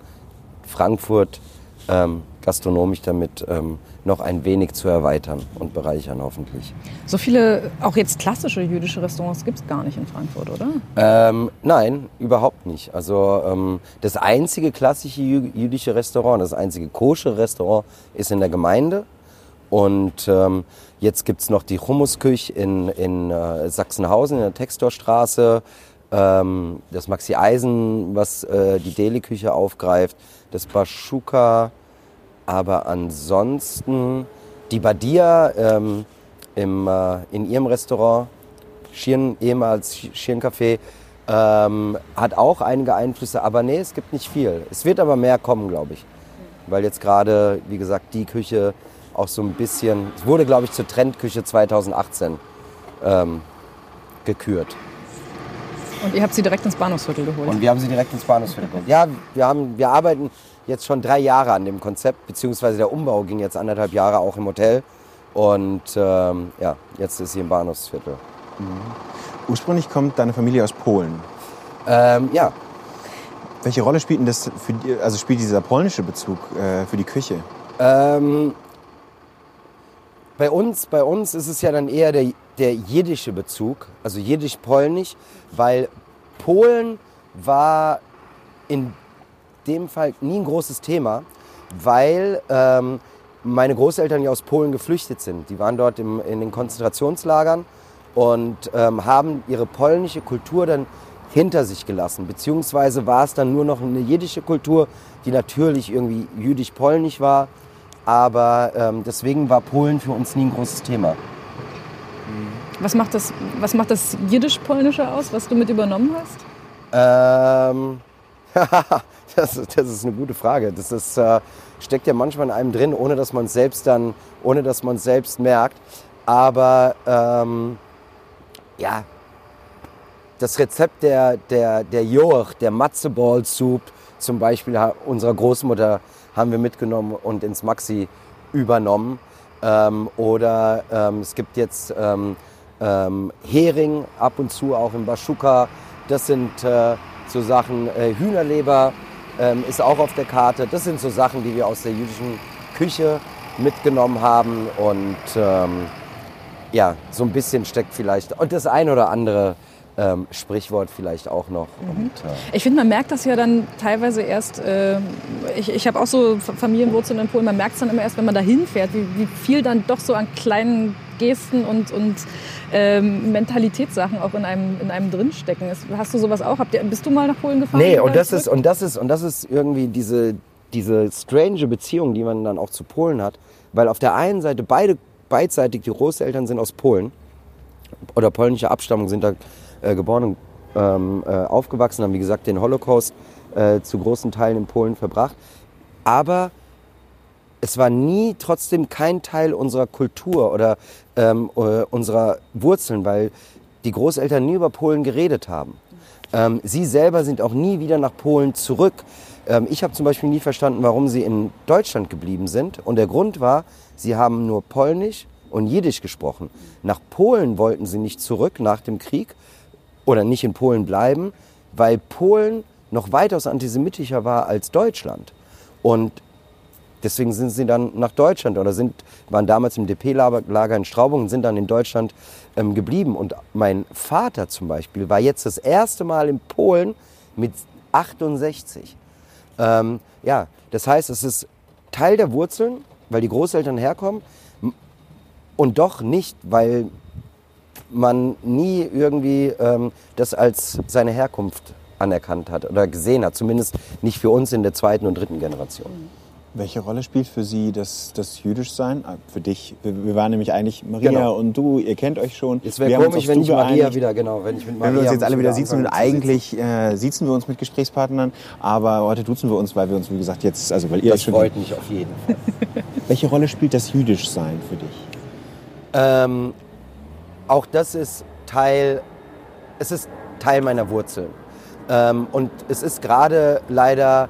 Frankfurt ähm, gastronomisch damit ähm, noch ein wenig zu erweitern und bereichern hoffentlich. So viele, auch jetzt klassische jüdische Restaurants gibt es gar nicht in Frankfurt, oder? Ähm, nein, überhaupt nicht. Also ähm, das einzige klassische jüdische Restaurant, das einzige kosche Restaurant ist in der Gemeinde. Und ähm, jetzt gibt es noch die Humusküche in, in äh, Sachsenhausen in der Textorstraße. Ähm, das Maxi Eisen, was äh, die Deli-Küche aufgreift. Das Baschuka aber ansonsten, die Badia ähm, im, äh, in ihrem Restaurant, Schirn, ehemals Schirncafé, ähm, hat auch einige Einflüsse, aber nee, es gibt nicht viel. Es wird aber mehr kommen, glaube ich. Weil jetzt gerade, wie gesagt, die Küche auch so ein bisschen, es wurde, glaube ich, zur Trendküche 2018 ähm, gekürt. Und ihr habt sie direkt ins Bahnhofsviertel geholt? Und wir haben sie direkt ins Bahnhofsviertel geholt. Ja, wir, haben, wir arbeiten jetzt schon drei Jahre an dem Konzept, beziehungsweise der Umbau ging jetzt anderthalb Jahre auch im Hotel. Und ähm, ja, jetzt ist sie im Bahnhofsviertel. Mhm. Ursprünglich kommt deine Familie aus Polen. Ähm, ja. Welche Rolle spielt denn das für also spielt dieser polnische Bezug äh, für die Küche? Ähm, bei uns, bei uns ist es ja dann eher der, der jiddische Bezug, also jiddisch-polnisch, weil Polen war in dem Fall nie ein großes Thema, weil ähm, meine Großeltern ja aus Polen geflüchtet sind. Die waren dort im, in den Konzentrationslagern und ähm, haben ihre polnische Kultur dann hinter sich gelassen. Beziehungsweise war es dann nur noch eine jiddische Kultur, die natürlich irgendwie jüdisch-polnisch war. Aber ähm, deswegen war Polen für uns nie ein großes Thema. Was macht das, was macht das Jiddisch-Polnische aus, was du mit übernommen hast? Ähm, das, das ist eine gute Frage. Das ist, äh, steckt ja manchmal in einem drin, ohne dass man es selbst selbst merkt. Aber ähm, ja, das Rezept der, der, der Joch, der Matzeball Soup zum Beispiel unserer Großmutter haben wir mitgenommen und ins Maxi übernommen. Ähm, oder ähm, es gibt jetzt ähm, ähm, Hering ab und zu auch im Baschuka. Das sind äh, so Sachen, äh, Hühnerleber ähm, ist auch auf der Karte. Das sind so Sachen, die wir aus der jüdischen Küche mitgenommen haben. Und ähm, ja, so ein bisschen steckt vielleicht und das ein oder andere ähm, Sprichwort vielleicht auch noch. Und, äh, Ich finde, man merkt das ja dann teilweise erst, äh, ich, ich habe auch so Familienwurzeln in Polen, man merkt es dann immer erst, wenn man da hinfährt, wie, wie viel dann doch so an kleinen Gesten und, und ähm, Mentalitätssachen auch in einem, in einem drinstecken. Hast du sowas auch? Habt ihr, bist du mal nach Polen gefahren? Nee, und das zurück? ist und das ist und das ist irgendwie diese diese strange Beziehung, die man dann auch zu Polen hat, weil auf der einen Seite beide beidseitig die Großeltern sind aus Polen oder polnische Abstammung sind da äh, geboren und ähm, äh, aufgewachsen, haben wie gesagt den Holocaust äh, zu großen Teilen in Polen verbracht, aber es war nie trotzdem kein Teil unserer Kultur oder ähm, äh, unserer Wurzeln, weil die Großeltern nie über Polen geredet haben. Ähm, sie selber sind auch nie wieder nach Polen zurück. Ähm, ich habe zum Beispiel nie verstanden, warum sie in Deutschland geblieben sind. Und der Grund war, sie haben nur Polnisch und Jiddisch gesprochen. Nach Polen wollten sie nicht zurück nach dem Krieg oder nicht in Polen bleiben, weil Polen noch weitaus antisemitischer war als Deutschland. Und Deswegen sind sie dann nach Deutschland oder sind, waren damals im DP-Lager in Straubing und sind dann in Deutschland ähm, geblieben. Und mein Vater zum Beispiel war jetzt das erste Mal in Polen mit 68. Ähm, ja, das heißt, es ist Teil der Wurzeln, weil die Großeltern herkommen und doch nicht, weil man nie irgendwie ähm, das als seine Herkunft anerkannt hat oder gesehen hat. Zumindest nicht für uns in der zweiten und dritten Generation. Welche Rolle spielt für Sie das, das Jüdischsein? Ah, Für dich, wir, waren nämlich eigentlich Maria Genau. und du, ihr kennt euch schon. Es Wir wäre komisch, wenn ich Maria geeinigt. wieder, genau, wenn ich mit Maria Wenn wir uns jetzt alle wieder sitzen, zu eigentlich äh, sitzen wir uns mit Gesprächspartnern, aber heute duzen wir uns, weil wir uns, wie gesagt, jetzt, also weil ihr Das euch schon freut mich auf jeden Fall. Welche Rolle spielt das Jüdischsein für dich? Ähm, auch das ist Teil, es ist Teil meiner Wurzeln. Ähm, und es ist gerade leider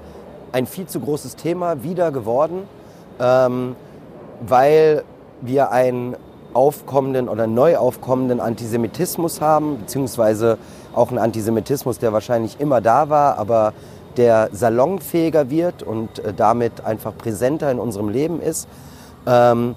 ein viel zu großes Thema wieder geworden, ähm, weil wir einen aufkommenden oder neu aufkommenden Antisemitismus haben, beziehungsweise auch einen Antisemitismus, der wahrscheinlich immer da war, aber der salonfähiger wird und äh, damit einfach präsenter in unserem Leben ist. Ähm,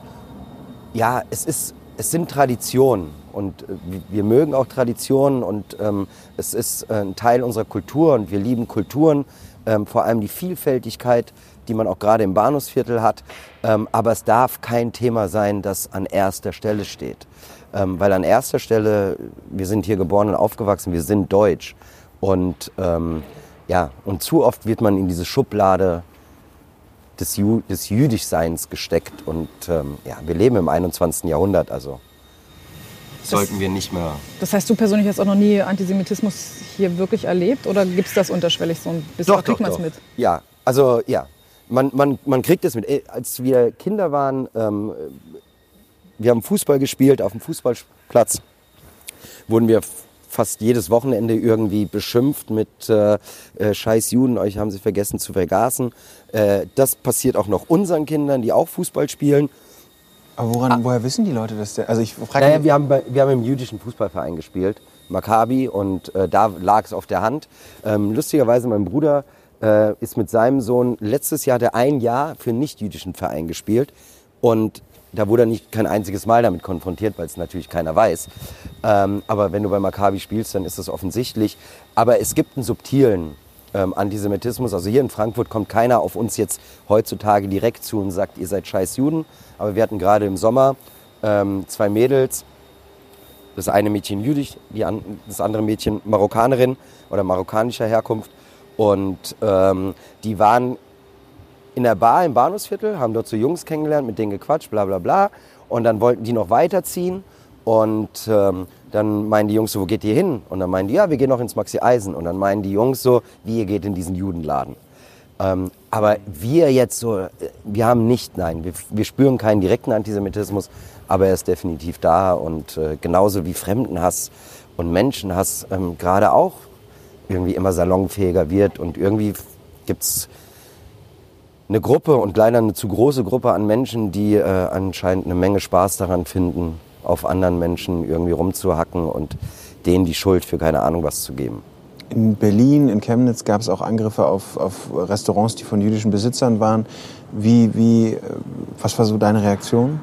ja, es, ist, es sind Traditionen und äh, wir- mögen auch Traditionen und ähm, es ist äh, ein Teil unserer Kultur und wir lieben Kulturen, ähm, vor allem die Vielfältigkeit, die man auch gerade im Bahnhofsviertel hat. Ähm, aber es darf kein Thema sein, das an erster Stelle steht. Ähm, weil an erster Stelle, wir sind hier geboren und aufgewachsen, wir sind deutsch. Und ähm, ja, und zu oft wird man in diese Schublade des, Ju des Jüdischseins gesteckt. Und ähm, ja, wir leben im 21. Jahrhundert, also sollten wir nicht mehr. Das heißt, du persönlich hast auch noch nie Antisemitismus hier wirklich erlebt oder gibt es das unterschwellig so ein bisschen? Oder kriegt man es mit? Ja, also ja, man, man, man kriegt es mit. Äh, Als wir Kinder waren, ähm, wir haben Fußball gespielt auf dem Fußballplatz, wurden wir fast jedes Wochenende irgendwie beschimpft mit äh, äh, Scheiß Juden, euch haben sie vergessen zu vergaßen. Äh, das passiert auch noch unseren Kindern, die auch Fußball spielen. Aber woran, woher wissen die Leute das denn? Also ich frage Naja, wir haben, bei, wir haben im jüdischen Fußballverein gespielt, Maccabi, und äh, da lag es auf der Hand. Ähm, lustigerweise, mein Bruder äh, ist mit seinem Sohn, letztes Jahr hat er ein Jahr für einen nicht-jüdischen Verein gespielt und da wurde er nicht kein einziges Mal damit konfrontiert, weil es natürlich keiner weiß. Ähm, aber wenn du bei Maccabi spielst, dann ist das offensichtlich. Aber es gibt einen subtilen ähm, Antisemitismus. Also hier in Frankfurt kommt keiner auf uns jetzt heutzutage direkt zu und sagt, ihr seid scheiß Juden. Aber wir hatten gerade im Sommer ähm, zwei Mädels, das eine Mädchen jüdisch, an, das andere Mädchen Marokkanerin oder marokkanischer Herkunft. Und ähm, die waren in der Bar im Bahnhofsviertel, haben dort so Jungs kennengelernt, mit denen gequatscht, bla bla bla. Und dann wollten die noch weiterziehen. Und ähm, dann meinen die Jungs so, wo geht ihr hin? Und dann meinen die, ja, wir gehen noch ins Maxi Eisen. Und dann meinen die Jungs so, wie ihr geht in diesen Judenladen. Ähm, aber wir jetzt so, äh, wir haben nicht, nein, wir, wir spüren keinen direkten Antisemitismus, aber er ist definitiv da. Und äh, genauso wie Fremdenhass und Menschenhass ähm, gerade auch irgendwie immer salonfähiger wird. Und irgendwie gibt's eine Gruppe und leider eine zu große Gruppe an Menschen, die äh, anscheinend eine Menge Spaß daran finden, auf anderen Menschen irgendwie rumzuhacken und denen die Schuld für keine Ahnung was zu geben. In Berlin, in Chemnitz gab es auch Angriffe auf, auf Restaurants, die von jüdischen Besitzern waren. Wie, wie, äh, was war so deine Reaktion?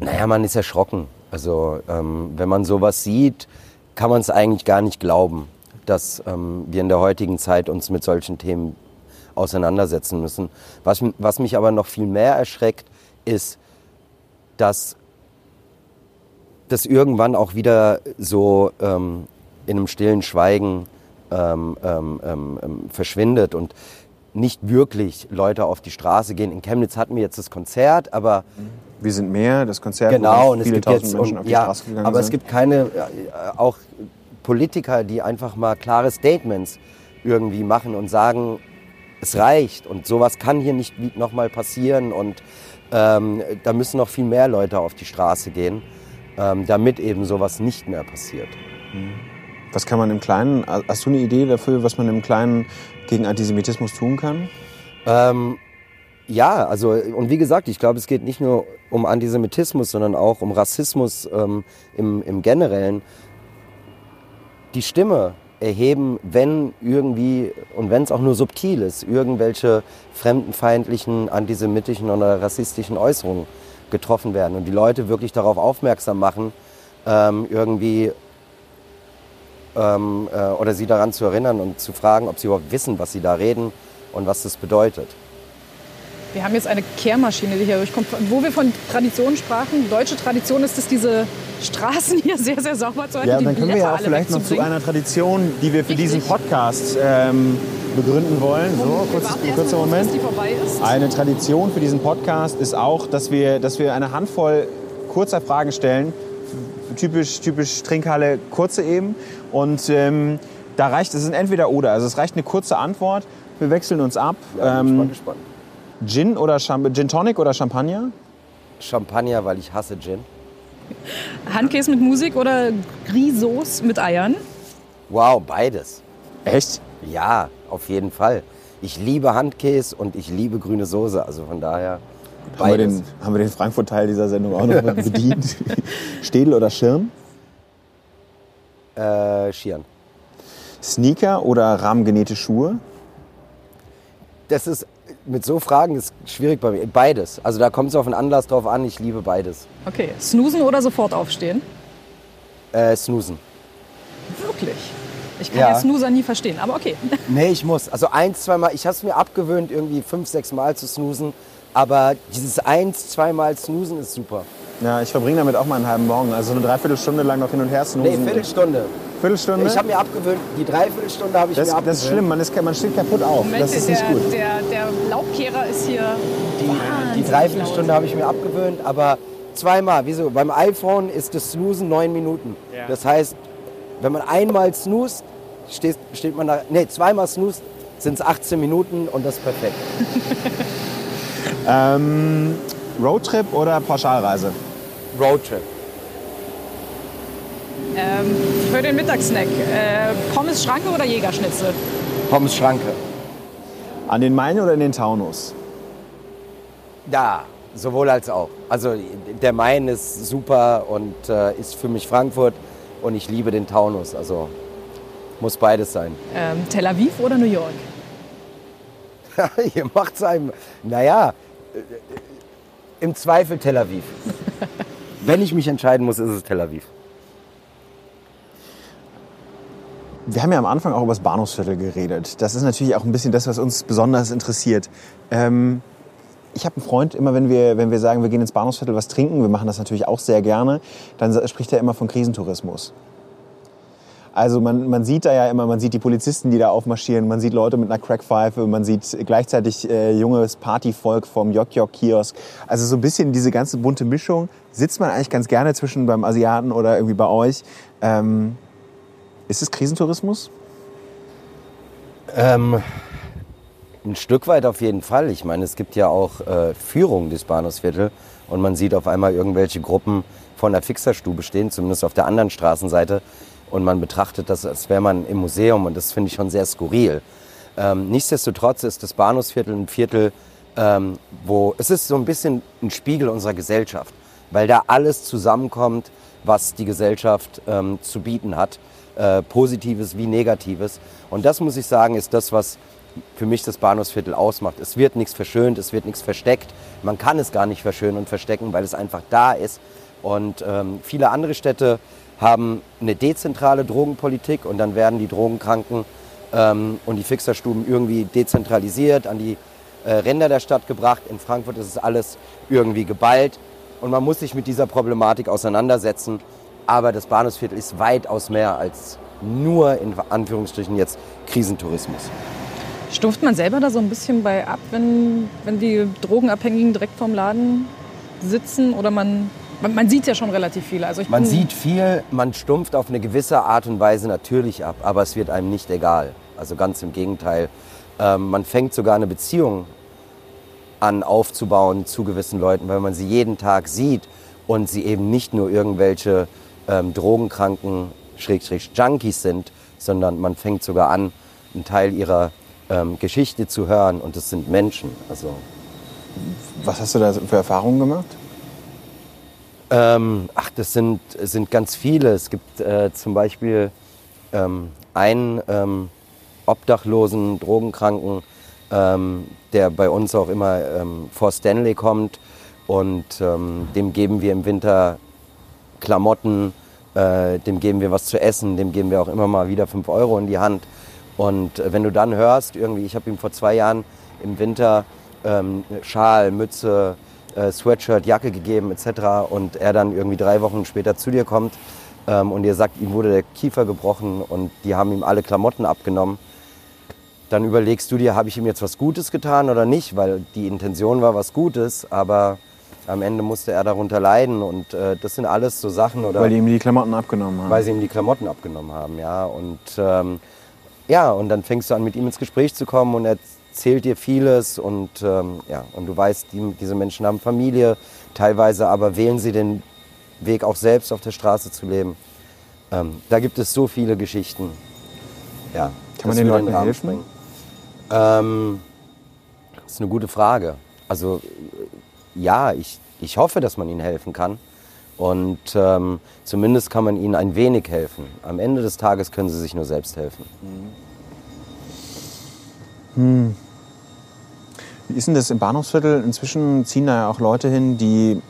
Naja, man ist erschrocken. Also ähm, wenn man sowas sieht, kann man es eigentlich gar nicht glauben, dass ähm, wir in der heutigen Zeit uns mit solchen Themen auseinandersetzen müssen. Was, was mich aber noch viel mehr erschreckt, ist, dass das irgendwann auch wieder so ähm, in einem stillen Schweigen ähm, ähm, ähm, ähm verschwindet und nicht wirklich Leute auf die Straße gehen. In Chemnitz hatten wir jetzt das Konzert, aber wir sind mehr, das Konzert, genau, und viele es gibt jetzt, Menschen und, auf die ja, Straße gegangen aber sind. es gibt keine, äh, auch Politiker, die einfach mal klare Statements irgendwie machen und sagen, es reicht und sowas kann hier nicht nochmal passieren und ähm, da müssen noch viel mehr Leute auf die Straße gehen, damit eben sowas nicht mehr passiert. Was kann man im Kleinen, hast du eine Idee dafür, was man im Kleinen gegen Antisemitismus tun kann? Ähm, ja, also und wie gesagt, ich glaube, es geht nicht nur um Antisemitismus, sondern auch um Rassismus ähm, im, im Generellen. Die Stimme erheben, wenn irgendwie, und wenn es auch nur subtil ist, irgendwelche fremdenfeindlichen, antisemitischen oder rassistischen Äußerungen getroffen werden und die Leute wirklich darauf aufmerksam machen, ähm, irgendwie ähm, äh, oder sie daran zu erinnern und zu fragen, ob sie überhaupt wissen, was sie da reden und was das bedeutet. Wir haben jetzt eine Kehrmaschine, die hier durchkommt. Wo wir von Tradition sprachen, deutsche Tradition ist es, diese Straßen hier sehr, sehr sauber zu halten. Ja, dann können wir ja auch vielleicht noch zu einer Tradition, die wir für Richtig. diesen Podcast ähm, begründen wollen. So, Wir kurz, kurzer Moment. bis die vorbei ist. Eine Tradition für diesen Podcast ist auch, dass wir, dass wir eine Handvoll kurzer Fragen stellen. Typisch, typisch Trinkhalle, kurze eben. Und ähm, da reicht, es ist ein entweder oder. Also es reicht eine kurze Antwort. Wir wechseln uns ab. Ja, bin ich mal ähm, gespannt. Gin oder Cham Gin Tonic oder Champagner? Champagner, weil ich hasse Gin. Handkäse mit Musik oder Grisos mit Eiern? Wow, beides. Echt? Ja, auf jeden Fall. Ich liebe Handkäse und ich liebe grüne Soße. Also von daher Haben wir, beides. den, haben wir den Frankfurt-Teil dieser Sendung auch noch bedient? Städel oder Schirm? Äh, Schieren. Sneaker oder rahmengenähte Schuhe? Das ist mit so Fragen ist schwierig bei mir. Beides. Also da kommt es auf den Anlass drauf an. Ich liebe beides. Okay, snoosen oder sofort aufstehen? Äh, snoosen. Wirklich? Ich kann Ja. ja. Snoozer nie verstehen, aber okay. Nee, ich muss. Also eins, zweimal. Ich habe es mir abgewöhnt, irgendwie fünf, sechs Mal zu snoosen. Aber dieses eins, zweimal snoosen ist super. Ja, ich verbringe damit auch mal einen halben Morgen. Also eine Dreiviertelstunde lang noch hin und her Nee, snoosen. Viertelstunde. Viertelstunde? Ich habe mir abgewöhnt, die Dreiviertelstunde habe ich das, mir abgewöhnt. das ist schlimm, man, ist, man steht kaputt auf. Moment, das ist der, nicht gut. Der, der Laubkehrer ist hier Die, die Dreiviertelstunde habe ich mir abgewöhnt, aber zweimal. Wieso? Beim iPhone ist das Snoosen neun Minuten. Das heißt, wenn man einmal snoost, steht, steht man da. Nee, zweimal snoost, sind es 18 Minuten und das ist perfekt. Ähm, Roadtrip oder Pauschalreise? Roadtrip. Ähm, für den Mittagssnack. Äh, Pommes Schranke oder Jägerschnitzel? Pommes Schranke. An den Main oder in den Taunus? Ja, sowohl als auch. Also der Main ist super und äh, ist für mich Frankfurt und ich liebe den Taunus. Also muss beides sein. Ähm, Tel Aviv oder New York? Ihr macht's einem. Naja, äh, im Zweifel Tel Aviv. Wenn ich mich entscheiden muss, ist es Tel Aviv. Wir haben ja am Anfang auch über das Bahnhofsviertel geredet. Das ist natürlich auch ein bisschen das, was uns besonders interessiert. Ähm, ich habe einen Freund, immer wenn wir, wenn wir sagen, wir gehen ins Bahnhofsviertel was trinken, wir machen das natürlich auch sehr gerne, dann spricht er immer von Krisentourismus. Also man, man sieht da ja immer, man sieht die Polizisten, die da aufmarschieren, man sieht Leute mit einer Crackpfeife, man sieht gleichzeitig äh, junges Partyvolk vom Jok-Jok-Kiosk. Also so ein bisschen diese ganze bunte Mischung sitzt man eigentlich ganz gerne zwischen beim Asiaten oder irgendwie bei euch. Ähm, ist es Krisentourismus? Ähm, ein Stück weit auf jeden Fall. Ich meine, es gibt ja auch äh, Führung des Bahnhofsviertel und man sieht auf einmal irgendwelche Gruppen von der Fixerstube stehen, zumindest auf der anderen Straßenseite. Und man betrachtet das, als wäre man im Museum und das finde ich schon sehr skurril. Ähm, nichtsdestotrotz ist das Bahnhofsviertel ein Viertel, ähm, wo es ist so ein bisschen ein Spiegel unserer Gesellschaft, weil da alles zusammenkommt, was die Gesellschaft ähm, zu bieten hat, äh, Positives wie Negatives. Und das muss ich sagen, ist das, was für mich das Bahnhofsviertel ausmacht. Es wird nichts verschönt, es wird nichts versteckt. Man kann es gar nicht verschönen und verstecken, weil es einfach da ist. Und ähm, viele andere Städte haben eine dezentrale Drogenpolitik und dann werden die Drogenkranken ähm, und die Fixerstuben irgendwie dezentralisiert an die äh, Ränder der Stadt gebracht. In Frankfurt ist es alles irgendwie geballt und man muss sich mit dieser Problematik auseinandersetzen. Aber das Bahnhofsviertel ist weitaus mehr als nur in Anführungsstrichen jetzt Krisentourismus. Stumpft man selber da so ein bisschen bei ab, wenn, wenn die Drogenabhängigen direkt vorm Laden sitzen oder man man, man sieht ja schon relativ viel. Also man sieht viel, man stumpft auf eine gewisse Art und Weise natürlich ab, aber es wird einem nicht egal. Also ganz im Gegenteil. Ähm, man fängt sogar eine Beziehung an aufzubauen zu gewissen Leuten, weil man sie jeden Tag sieht und sie eben nicht nur irgendwelche ähm, drogenkranken Schrägstrich Junkies sind, sondern man fängt sogar an, einen Teil ihrer ähm, Geschichte zu hören und das sind Menschen. Also Was hast du da für Erfahrungen gemacht? Ähm, ach, das sind, sind ganz viele. Es gibt äh, zum Beispiel ähm, einen ähm, obdachlosen Drogenkranken, ähm, der bei uns auch immer ähm, vor Stanley kommt. Und ähm, dem geben wir im Winter Klamotten, äh, dem geben wir was zu essen, dem geben wir auch immer mal wieder 5 Euro in die Hand. Und äh, wenn du dann hörst, irgendwie, ich habe ihm vor zwei Jahren im Winter Schal, Mütze, äh, Sweatshirt, Jacke gegeben etc. Und er dann irgendwie drei Wochen später zu dir kommt ähm, und dir sagt, ihm wurde der Kiefer gebrochen und die haben ihm alle Klamotten abgenommen, dann überlegst du dir, habe ich ihm jetzt was Gutes getan oder nicht, weil die Intention war was Gutes, aber am Ende musste er darunter leiden und äh, das sind alles so Sachen oder weil die ihm die Klamotten abgenommen haben. Weil sie ihm die Klamotten abgenommen haben, ja und ähm, ja und dann fängst du an mit ihm ins Gespräch zu kommen und er erzählt dir vieles und, ähm, ja, und du weißt, die, diese Menschen haben Familie, teilweise aber wählen sie den Weg auch selbst auf der Straße zu leben. Ähm, da gibt es so viele Geschichten. Ja, Kann man den Leuten helfen? Ähm, das ist eine gute Frage. Also ja, ich, ich hoffe, dass man ihnen helfen kann. Und ähm, zumindest kann man ihnen ein wenig helfen. Am Ende des Tages können sie sich nur selbst helfen. Hm. Wie ist denn das im Bahnhofsviertel? Inzwischen ziehen da ja auch Leute hin, die,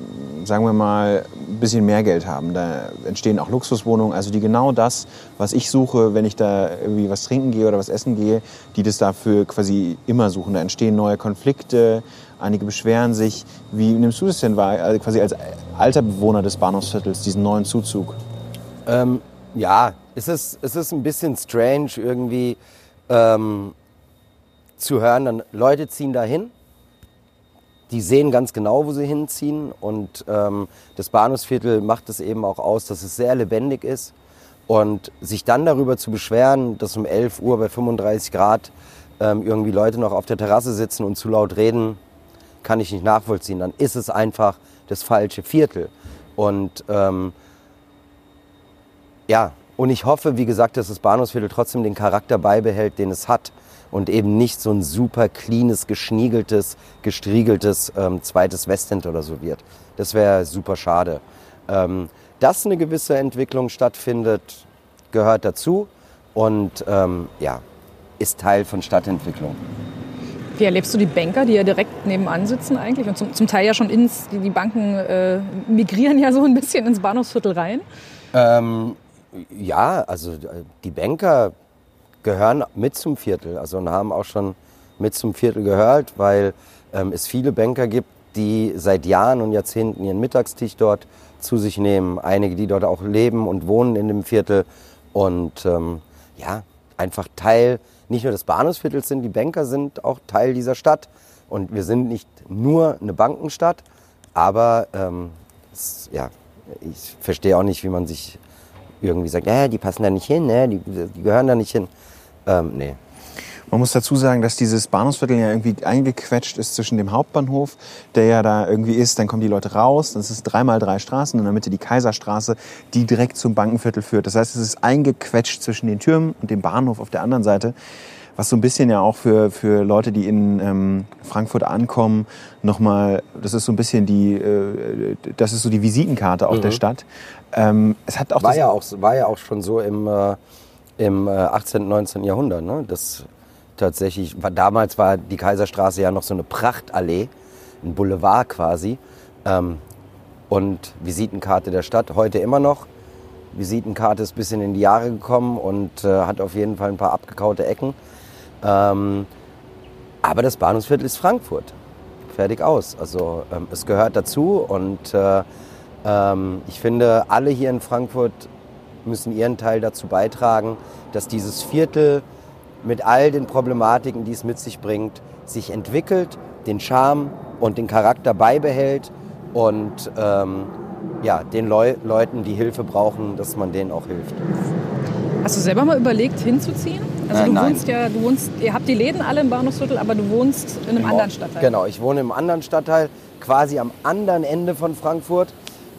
sagen wir mal, ein bisschen mehr Geld haben. Da entstehen auch Luxuswohnungen, also die genau das, was ich suche, wenn ich da irgendwie was trinken gehe oder was essen gehe, die das dafür quasi immer suchen. Da entstehen neue Konflikte, einige beschweren sich. Wie nimmst du das denn wahr, also quasi als alter Bewohner des Bahnhofsviertels, diesen neuen Zuzug? Ähm, ja, es ist, es ist ein bisschen strange irgendwie. Ähm zu hören, dann Leute ziehen dahin, die sehen ganz genau, wo sie hinziehen und ähm, das Bahnhofsviertel macht es eben auch aus, dass es sehr lebendig ist und sich dann darüber zu beschweren, dass um 11 Uhr bei 35 Grad ähm, irgendwie Leute noch auf der Terrasse sitzen und zu laut reden, kann ich nicht nachvollziehen. Dann ist es einfach das falsche Viertel und ähm, ja, und ich hoffe, wie gesagt, dass das Bahnhofsviertel trotzdem den Charakter beibehält, den es hat und eben nicht so ein super cleanes, geschniegeltes, gestriegeltes ähm, zweites Westend oder so wird. Das wäre super schade. Ähm, dass eine gewisse Entwicklung stattfindet, gehört dazu und ähm, ja, ist Teil von Stadtentwicklung. Wie erlebst du die Banker, die ja direkt nebenan sitzen eigentlich und zum, zum Teil ja schon ins, die, die Banken äh, migrieren ja so ein bisschen ins Bahnhofsviertel rein? Ähm, ja, also äh, die Banker gehören mit zum Viertel. Also und haben auch schon mit zum Viertel gehört, weil ähm, es viele Banker gibt, die seit Jahren und Jahrzehnten ihren Mittagstisch dort zu sich nehmen. Einige, die dort auch leben und wohnen in dem Viertel und ähm, ja, einfach Teil nicht nur des Bahnhofsviertels sind, die Banker sind auch Teil dieser Stadt. Und wir sind nicht nur eine Bankenstadt, aber ähm, es, ja, ich verstehe auch nicht, wie man sich irgendwie sagt, ja, die passen da nicht hin, ne? die, die gehören da nicht hin. Ähm, nee. Man muss dazu sagen, dass dieses Bahnhofsviertel ja irgendwie eingequetscht ist zwischen dem Hauptbahnhof, der ja da irgendwie ist, dann kommen die Leute raus, das ist dreimal drei Straßen, in der Mitte die Kaiserstraße, die direkt zum Bankenviertel führt. Das heißt, es ist eingequetscht zwischen den Türmen und dem Bahnhof auf der anderen Seite was so ein bisschen ja auch für, für Leute, die in ähm, Frankfurt ankommen, nochmal, das ist so ein bisschen die, äh, das ist so die Visitenkarte auch mhm. der Stadt. Ähm, es hat auch war, ja auch war ja auch schon so im, äh, im äh, 18., 19. Jahrhundert. Ne? Das tatsächlich, damals war die Kaiserstraße ja noch so eine Prachtallee, ein Boulevard quasi. Ähm, und Visitenkarte der Stadt, heute immer noch. Visitenkarte ist ein bisschen in die Jahre gekommen und äh, hat auf jeden Fall ein paar abgekaute Ecken. Ähm, aber das Bahnhofsviertel ist Frankfurt. Fertig aus. Also ähm, es gehört dazu und äh, ähm, ich finde, alle hier in Frankfurt müssen ihren Teil dazu beitragen, dass dieses Viertel mit all den Problematiken, die es mit sich bringt, sich entwickelt, den Charme und den Charakter beibehält und ähm, ja, den Leu Leuten, die Hilfe brauchen, dass man denen auch hilft. Hast du selber mal überlegt, hinzuziehen? Also Äh, du nein. wohnst ja, du wohnst, ihr habt die Läden alle im Bahnhofsviertel, aber du wohnst in einem Im anderen. Stadtteil. Genau, ich wohne im anderen Stadtteil, quasi am anderen Ende von Frankfurt.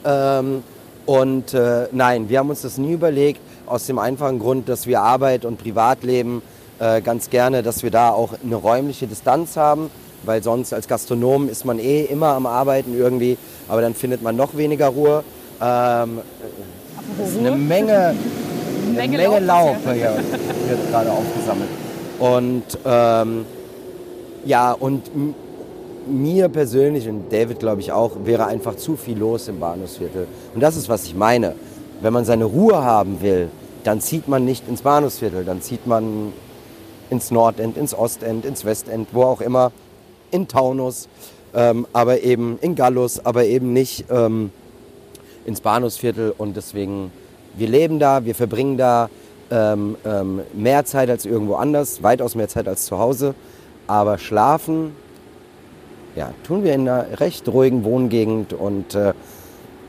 Ähm, und äh, nein, wir haben uns das nie überlegt, aus dem einfachen Grund, dass wir Arbeit und Privatleben äh, ganz gerne, dass wir da auch eine räumliche Distanz haben, weil sonst als Gastronom ist man eh immer am Arbeiten irgendwie, aber dann findet man noch weniger Ruhe. Ähm, es ist eine Menge, eine Menge Menge Laub, hier wird gerade aufgesammelt. Und ähm, ja, und mir persönlich und David glaube ich auch, wäre einfach zu viel los im Bahnhofsviertel. Und das ist, was ich meine. Wenn man seine Ruhe haben will, dann zieht man nicht ins Bahnhofsviertel, dann zieht man ins Nordend, ins Ostend, ins Westend, wo auch immer, in Taunus, ähm, aber eben in Gallus, aber eben nicht ähm, ins Bahnhofsviertel. Und deswegen, wir leben da, wir verbringen da ähm, ähm, mehr Zeit als irgendwo anders, weitaus mehr Zeit als zu Hause. Aber schlafen, ja, tun wir in einer recht ruhigen Wohngegend und äh,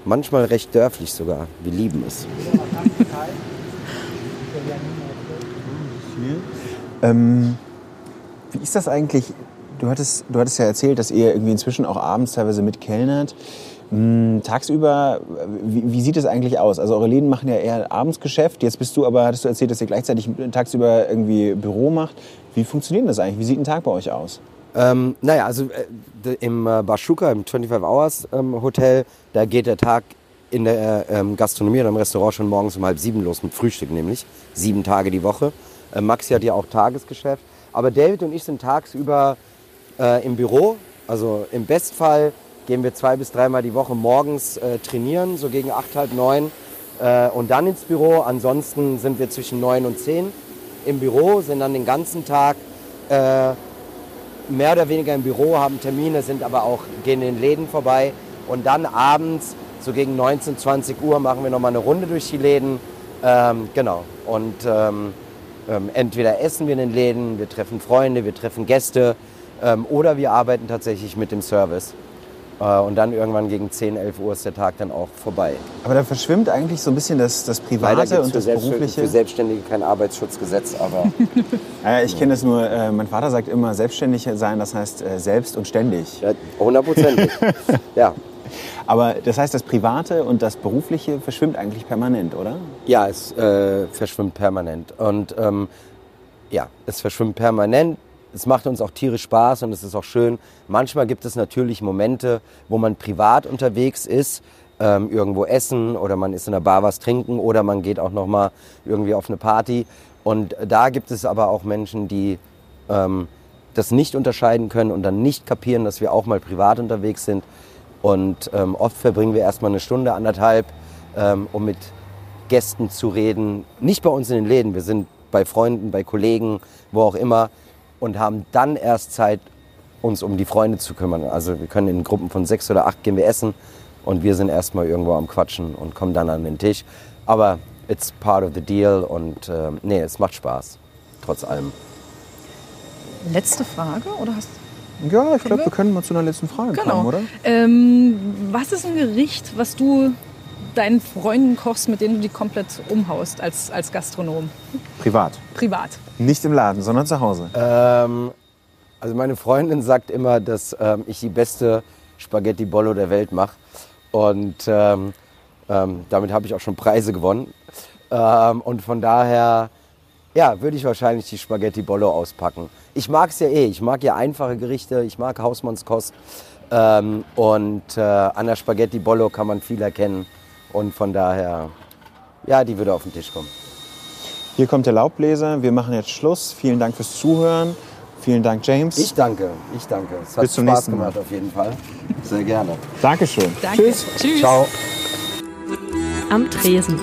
manchmal recht dörflich sogar. Wir lieben es. Ähm, wie ist das eigentlich? Du hattest, du hattest ja erzählt, dass ihr irgendwie inzwischen auch abends teilweise mitkellnert. Hm, tagsüber, wie, wie sieht es eigentlich aus? Also eure Läden machen ja eher Abendsgeschäft. Jetzt bist du aber, hattest du erzählt, dass ihr gleichzeitig tagsüber irgendwie Büro macht. Wie funktioniert das eigentlich? Wie sieht ein Tag bei euch aus? Ähm, naja, also äh, im äh, Bashuka, im 25 Hours ähm, Hotel, da geht der Tag in der äh, ähm, Gastronomie oder im Restaurant schon morgens um halb sieben los mit Frühstück nämlich. Sieben Tage die Woche. Äh, Maxi hat ja auch Tagesgeschäft. Aber David und ich sind tagsüber äh, im Büro. Also im Bestfall gehen wir zwei bis dreimal die Woche morgens äh, trainieren, so gegen acht, halb neun. Äh, und dann ins Büro. Ansonsten sind wir zwischen neun und zehn im Büro, sind dann den ganzen Tag äh, mehr oder weniger im Büro, haben Termine, sind aber auch, gehen in den Läden vorbei. Und dann abends, so gegen 19, 20 Uhr, machen wir nochmal eine Runde durch die Läden. Ähm, genau. Und ähm, ähm, entweder essen wir in den Läden, wir treffen Freunde, wir treffen Gäste ähm, oder wir arbeiten tatsächlich mit dem Service. Äh, und dann irgendwann gegen 10, 11 Uhr ist der Tag dann auch vorbei. Aber da verschwimmt eigentlich so ein bisschen das, das Private und das Selbst- Berufliche. für Selbstständige kein Arbeitsschutzgesetz, aber Ja, ich kenne das nur, äh, mein Vater sagt immer, selbstständig sein, das heißt äh, selbst und ständig. ja, hundertprozentig. ja. Aber das heißt, das Private und das Berufliche verschwimmt eigentlich permanent, oder? Ja, es äh, verschwimmt permanent. Und ähm, ja, es verschwimmt permanent. Es macht uns auch tierisch Spaß und es ist auch schön. Manchmal gibt es natürlich Momente, wo man privat unterwegs ist, ähm, irgendwo essen oder man ist in der Bar was trinken oder man geht auch noch mal irgendwie auf eine Party. Und da gibt es aber auch Menschen, die ähm, das nicht unterscheiden können und dann nicht kapieren, dass wir auch mal privat unterwegs sind. Und ähm, oft verbringen wir erstmal eine Stunde, anderthalb, ähm, um mit Gästen zu reden. Nicht bei uns in den Läden. Wir sind bei Freunden, bei Kollegen, wo auch immer und haben dann erst Zeit, uns um die Freunde zu kümmern. Also wir können in Gruppen von sechs oder acht gehen wir essen und wir sind erstmal irgendwo am Quatschen und kommen dann an den Tisch. Aber it's part of the deal und äh, nee, es macht Spaß, trotz allem. Letzte Frage oder hast Ja, ich glaube, wir? wir können mal zu einer letzten Frage Genau. kommen, oder? Ähm, was ist ein Gericht, was du deinen Freunden kochst, mit denen du die komplett umhaust als, als Gastronom? Privat. Privat. Nicht im Laden, sondern zu Hause. Ähm, also meine Freundin sagt immer, dass ähm, ich die beste Spaghetti Bollo der Welt mache. Und ähm, ähm, damit habe ich auch schon Preise gewonnen. Ähm, und von daher, ja, würde ich wahrscheinlich die Spaghetti Bollo auspacken. Ich mag es ja eh. Ich mag ja einfache Gerichte. Ich mag Hausmannskost. Ähm, und äh, an der Spaghetti Bollo kann man viel erkennen. Und von daher, ja, die würde auf den Tisch kommen. Hier kommt der Laubbläser. Wir machen jetzt Schluss. Vielen Dank fürs Zuhören. Vielen Dank, James. Ich danke, ich danke. Es hat Bis zum Spaß nächsten Mal. gemacht auf jeden Fall. Sehr gerne. Dankeschön. Danke. Tschüss. Tschüss. Ciao. Am Tresen.